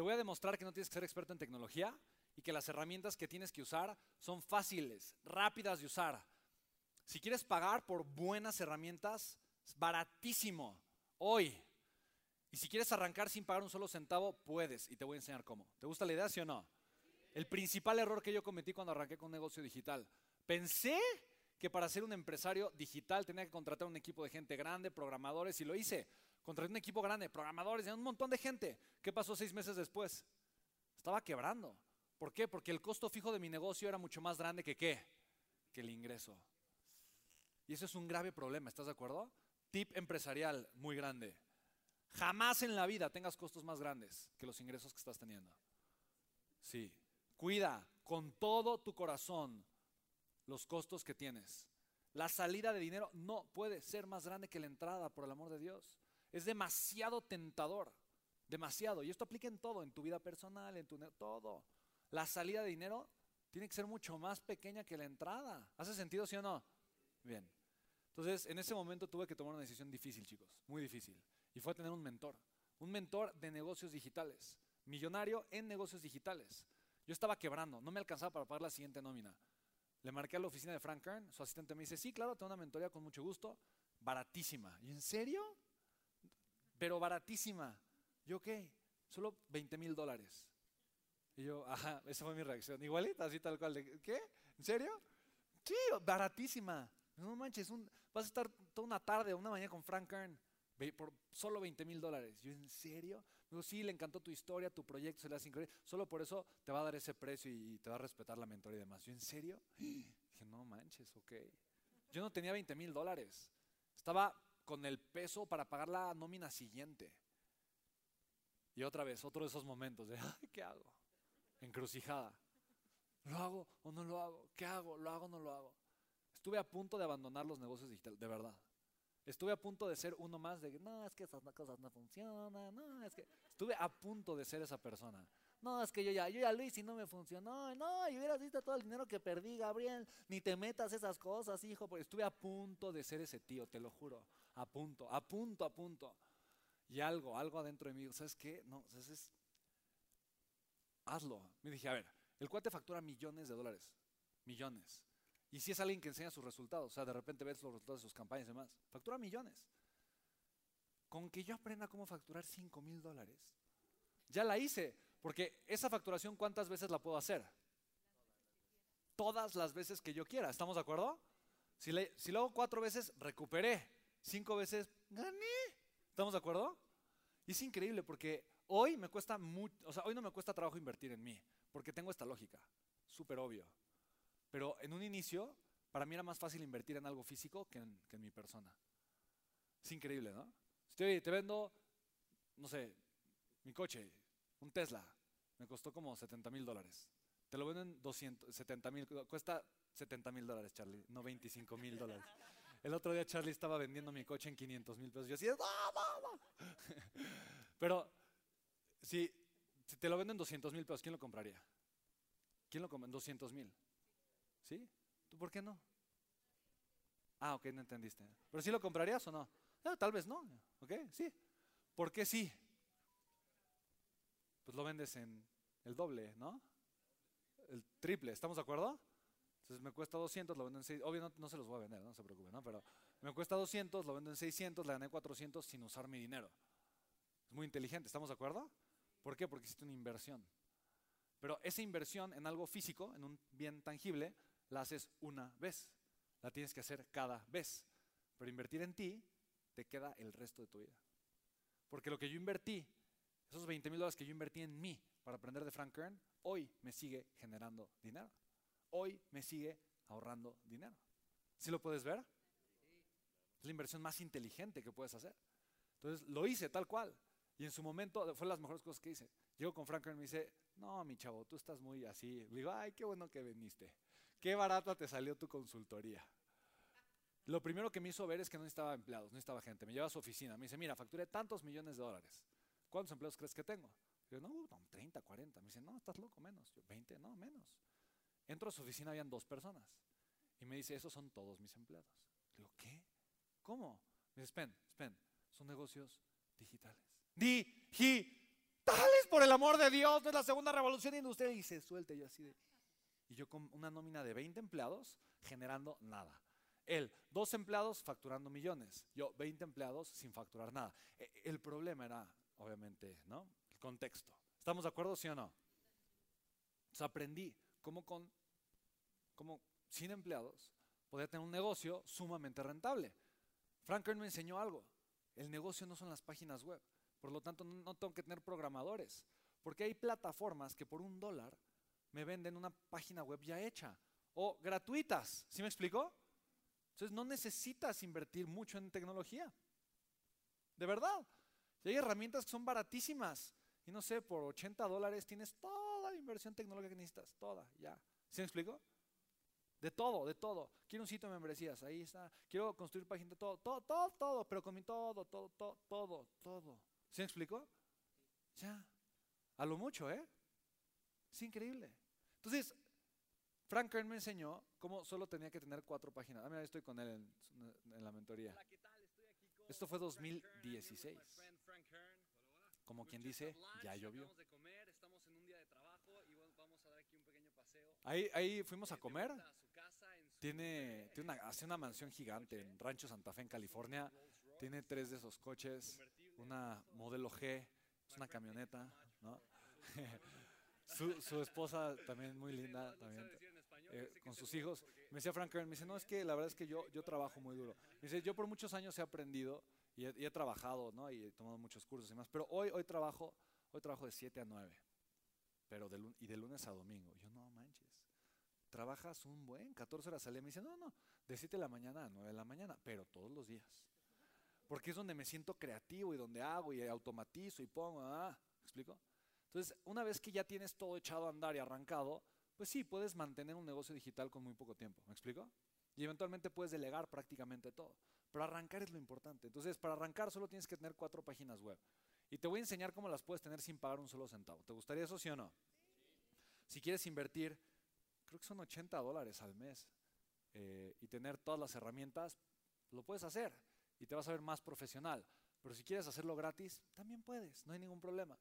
te voy a demostrar que no tienes que ser experto en tecnología y que las herramientas que tienes que usar son fáciles, rápidas de usar. Si quieres pagar por buenas herramientas, es baratísimo. Hoy. Y si quieres arrancar sin pagar un solo centavo, puedes. Y te voy a enseñar cómo. ¿Te gusta la idea, sí o no? El principal error que yo cometí cuando arranqué con un negocio digital. Pensé que para ser un empresario digital tenía que contratar un equipo de gente grande, programadores, y lo hice. Contraté un equipo grande, programadores, un montón de gente. ¿Qué pasó seis meses después? Estaba quebrando. ¿Por qué? Porque el costo fijo de mi negocio era mucho más grande que qué? Que el ingreso. Y eso es un grave problema, ¿estás de acuerdo? Tip empresarial muy grande. Jamás en la vida tengas costos más grandes que los ingresos que estás teniendo. Sí. Cuida con todo tu corazón los costos que tienes. La salida de dinero no puede ser más grande que la entrada, por el amor de Dios. Es demasiado tentador, demasiado. Y esto aplica en todo, en tu vida personal, en tu todo. La salida de dinero tiene que ser mucho más pequeña que la entrada. ¿Hace sentido, sí o no? Bien. Entonces, en ese momento tuve que tomar una decisión difícil, chicos, muy difícil. Y fue tener un mentor, un mentor de negocios digitales, millonario en negocios digitales. Yo estaba quebrando, no me alcanzaba para pagar la siguiente nómina. Le marqué a la oficina de Frank Kern, su asistente me dice, sí, claro, tengo una mentoría con mucho gusto, baratísima. ¿Y en serio? Pero baratísima. ¿Yo qué? Solo 20 mil dólares. Y yo, ajá, esa fue mi reacción. Igualita, así tal cual. ¿Qué? ¿En serio? Sí, baratísima. No manches, vas a estar toda una tarde una mañana con Frank Kern por solo 20 mil dólares. Yo, ¿en serio? Digo, sí, le encantó tu historia, tu proyecto, se le hace. Solo por eso te va a dar ese precio y, te va a respetar la mentoría y demás. Yo, ¿en serio? Dije, no manches, ok. Yo no tenía 20 mil dólares. Estaba con el peso para pagar la nómina siguiente. Y otra vez, otro de esos momentos de, ¿qué hago? Encrucijada. ¿Lo hago o no lo hago? ¿Qué hago? ¿Lo hago o no lo hago? Estuve a punto de abandonar los negocios digitales, de verdad. Estuve a punto de ser uno más de, no, es que esas cosas no funcionan, no, es que... Estuve a punto de ser esa persona. No, es que yo ya, yo ya lo hice y no me funcionó. No, y hubieras visto todo el dinero que perdí, Gabriel. Ni te metas esas cosas, hijo. Porque estuve a punto de ser ese tío, te lo juro. A punto, a punto, a punto. Y algo, algo adentro de mí, ¿sabes qué? No, es, hazlo. Me dije, a ver, el cuate factura millones de dólares. Millones. Y si es alguien que enseña sus resultados, o sea, de repente ves los resultados de sus campañas y demás, factura millones. Con que yo aprenda cómo facturar 5 mil dólares, ya la hice, porque esa facturación, ¿cuántas veces la puedo hacer? Todas las veces que yo quiera, ¿estamos de acuerdo? Si, le, si lo hago cuatro veces, recuperé. Cinco veces, gané. ¿Estamos de acuerdo? Y es increíble porque hoy me cuesta mucho, o sea, hoy no me cuesta trabajo invertir en mí, porque tengo esta lógica, súper obvio. Pero en un inicio, para mí era más fácil invertir en algo físico que en, mi persona. Es increíble, ¿no? Estoy, te vendo, no sé, mi coche, un Tesla, me costó como 70 mil dólares. Te lo vendo en 200, 70 mil, cuesta 70 mil dólares, Charlie, no 25 mil dólares. El otro día Charlie estaba vendiendo mi coche en 500 mil pesos. Yo así, Pero si, te lo vendo en 200 mil pesos, ¿quién lo compraría? ¿Quién lo compra en 200 mil? ¿Sí? ¿Tú por qué no? Ah, ok, no entendiste. ¿Pero sí lo comprarías o no? Ah, tal vez no. ¿Ok? Sí. ¿Por qué sí? Pues lo vendes en el doble, ¿no? El triple, ¿estamos de acuerdo? Entonces me cuesta 200, lo vendo en 600. Obvio no, se los voy a vender, no se preocupen, ¿no? Pero me cuesta 200, lo vendo en 600, le gané 400 sin usar mi dinero. Es muy inteligente, ¿estamos de acuerdo? ¿Por qué? Porque hiciste una inversión. Pero esa inversión en algo físico, en un bien tangible, la haces una vez. La tienes que hacer cada vez. Pero invertir en ti te queda el resto de tu vida. Porque lo que yo invertí, esos 20 mil dólares que yo invertí en mí para aprender de Frank Kern, hoy me sigue generando dinero. Hoy me sigue ahorrando dinero. ¿Sí lo puedes ver? Es la inversión más inteligente que puedes hacer. Entonces lo hice tal cual. Y en su momento fue las mejores cosas que hice. Llego con Frank Kern y me dice, no, mi chavo, tú estás muy así. Le digo, ay, qué bueno que viniste qué barata te salió tu consultoría. Lo primero que me hizo ver es que no necesitaba empleados, no necesitaba gente. Me lleva a su oficina, me dice, mira, facturé tantos millones de dólares. ¿Cuántos empleados crees que tengo? Yo, no, 30, 40. Me dice, no, estás loco, menos. Yo, 20, no, menos. Entro a su oficina, habían dos personas. Y me dice, esos son todos mis empleados. Le digo, ¿qué? ¿Cómo? Me dice, Spen, Spen, son negocios digitales. ¡Digitales! por el amor de Dios, no es la segunda revolución industrial. Y se suelta yo así de... Y yo con una nómina de 20 empleados generando nada. Él, dos empleados facturando millones. Yo, 20 empleados sin facturar nada. E, el problema era, obviamente, ¿no? El contexto. ¿Estamos de acuerdo, sí o no? Entonces aprendí cómo con, cómo sin empleados podía tener un negocio sumamente rentable. Frank Kern me enseñó algo. El negocio no son las páginas web. Por lo tanto, no tengo que tener programadores. Porque hay plataformas que por un dólar me venden una página web ya hecha. O gratuitas. ¿Sí me explicó? Entonces no necesitas invertir mucho en tecnología. De verdad. Y hay herramientas que son baratísimas. Y no sé, por 80 dólares tienes toda la inversión tecnológica que necesitas. Toda, ya. ¿Sí me explico? De todo, de todo. Quiero un sitio de membresías, ahí está. Quiero construir páginas, todo, todo, todo, todo, pero con todo, todo, todo, todo, todo. ¿Sí me explico? Ya. A lo mucho, ¿eh? Es increíble. Entonces, Frank Kern me enseñó cómo solo tenía que tener cuatro páginas. Ah, mira, estoy con él en, la mentoría. Esto fue 2016. Como quien dice, ya llovió. Ahí, ahí fuimos a comer. Tiene, tiene una, hace una mansión gigante en Rancho Santa Fe, en California. Tiene tres de esos coches, una modelo G, es una camioneta, ¿no? su, su, esposa también muy linda, también, con sus hijos. Me decía Frank me dice, no, es que la verdad es que yo, yo trabajo muy duro. Me dice, yo por muchos años he aprendido y he, trabajado, ¿no? Y he tomado muchos cursos y más, pero hoy, hoy trabajo, hoy trabajo de 7 a 9, pero de, y de lunes a domingo. Yo no manches trabajas un buen, 14 horas al día. Me dice, no, no, de 7 de la mañana a 9 de la mañana, pero todos los días. Porque es donde me siento creativo y donde hago y automatizo y pongo, ah, ¿me explico? Entonces, una vez que ya tienes todo echado a andar y arrancado, pues sí, puedes mantener un negocio digital con muy poco tiempo, ¿me explico? Y eventualmente puedes delegar prácticamente todo. Pero arrancar es lo importante. Entonces, para arrancar solo tienes que tener cuatro páginas web. Y te voy a enseñar cómo las puedes tener sin pagar un solo centavo. ¿Te gustaría eso, sí o no? Si quieres invertir creo que son 80 dólares al mes, eh, y tener todas las herramientas, lo puedes hacer y te vas a ver más profesional. Pero si quieres hacerlo gratis, también puedes, no hay ningún problema.